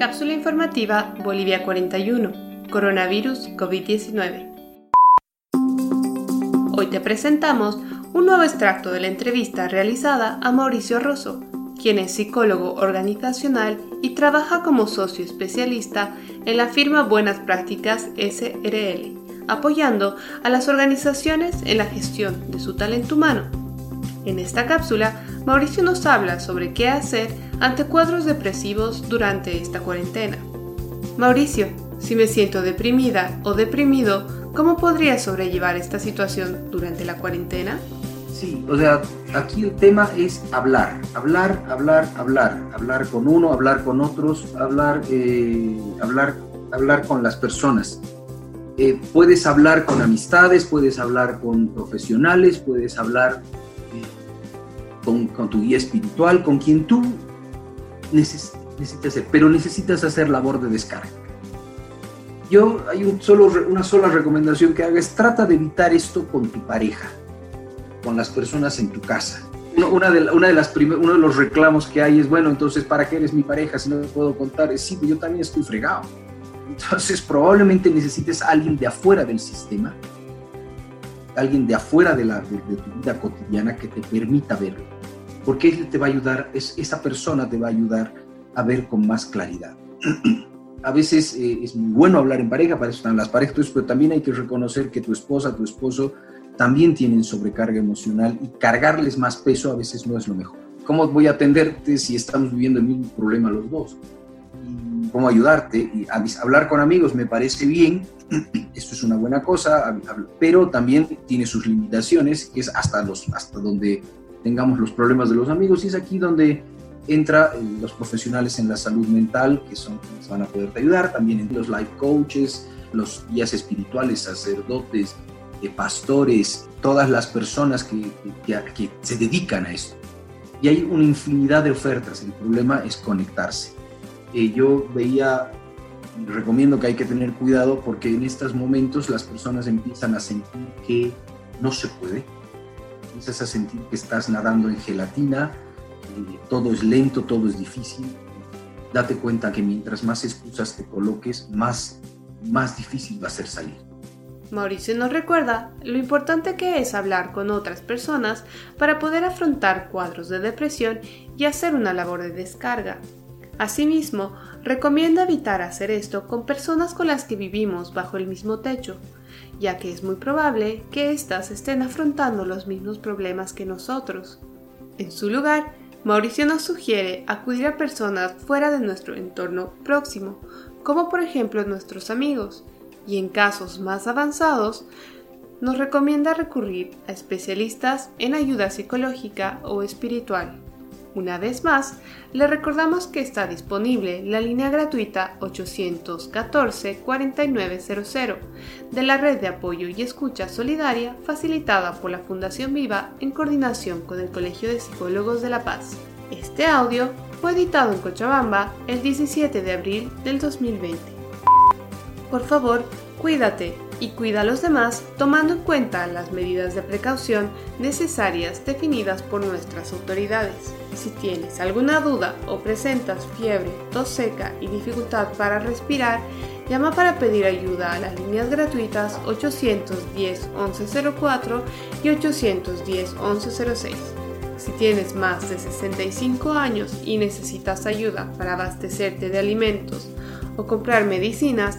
Cápsula informativa Bolivia 41. Coronavirus COVID-19. Hoy te presentamos un nuevo extracto de la entrevista realizada a Mauricio Rosso, quien es psicólogo organizacional y trabaja como socio especialista en la firma Buenas Prácticas SRL, apoyando a las organizaciones en la gestión de su talento humano. En esta cápsula, Mauricio nos habla sobre qué hacer ante cuadros depresivos durante esta cuarentena. Mauricio, si me siento deprimida o deprimido, ¿cómo podría sobrellevar esta situación durante la cuarentena? Sí, o sea, aquí el tema es hablar, hablar, hablar, hablar, hablar con uno, hablar con otros, hablar, eh, hablar, hablar con las personas. Eh, puedes hablar con amistades, puedes hablar con profesionales, puedes hablar con, tu guía espiritual, con quien tú necesitas hacer, pero necesitas hacer labor de descarga. Yo hay solo, una sola recomendación que hagas, trata de evitar esto con tu pareja con las personas en tu casa. Una de, una de las uno de los reclamos que hay es, bueno, entonces, ¿para qué eres mi pareja si no te puedo contar? Es, sí, yo también estoy fregado. Entonces, probablemente necesites a alguien de afuera del sistema, alguien de afuera de, la, de, tu vida cotidiana que te permita verlo. Porque él te va a ayudar, es, esa persona te va a ayudar a ver con más claridad. a veces eh, es muy bueno hablar en pareja, para eso están las parejas, pero también hay que reconocer que tu esposa, tu esposo también tienen sobrecarga emocional y cargarles más peso a veces no es lo mejor. ¿Cómo voy a atenderte si estamos viviendo el mismo problema los dos? ¿Cómo ayudarte? Y hablar con amigos me parece bien, esto es una buena cosa, pero también tiene sus limitaciones, que es hasta, los, hasta donde tengamos los problemas de los amigos y es aquí donde entra eh, los profesionales en la salud mental, que son van a poderte ayudar, también los life coaches, los guías espirituales, sacerdotes, pastores, todas las personas que, que, se dedican a esto. Y hay una infinidad de ofertas, el problema es conectarse. Eh, yo veía, recomiendo que hay que tener cuidado porque en estos momentos las personas empiezan a sentir que no se puede, empiezas a sentir que estás nadando en gelatina, eh, todo es lento, todo es difícil. Date cuenta que mientras más excusas te coloques, más, más difícil va a ser salir. Mauricio nos recuerda lo importante que es hablar con otras personas para poder afrontar cuadros de depresión y hacer una labor de descarga. Asimismo, recomienda evitar hacer esto con personas con las que vivimos bajo el mismo techo, ya que es muy probable que éstas estén afrontando los mismos problemas que nosotros. En su lugar, Mauricio nos sugiere acudir a personas fuera de nuestro entorno próximo, como por ejemplo nuestros amigos, y en casos más avanzados, nos recomienda recurrir a especialistas en ayuda psicológica o espiritual. Una vez más, le recordamos que está disponible la línea gratuita 814-4900 de la Red de Apoyo y Escucha Solidaria facilitada por la Fundación Viva en coordinación con el Colegio de Psicólogos de La Paz. Este audio fue editado en Cochabamba el 17 de abril del 2020. Por favor, cuídate y cuida a los demás tomando en cuenta las medidas de precaución necesarias definidas por nuestras autoridades. Si tienes alguna duda o presentas fiebre, tos seca y dificultad para respirar, llama para pedir ayuda a las líneas gratuitas 810 1104 y 810 1106. Si tienes más de 65 años y necesitas ayuda para abastecerte de alimentos o comprar medicinas,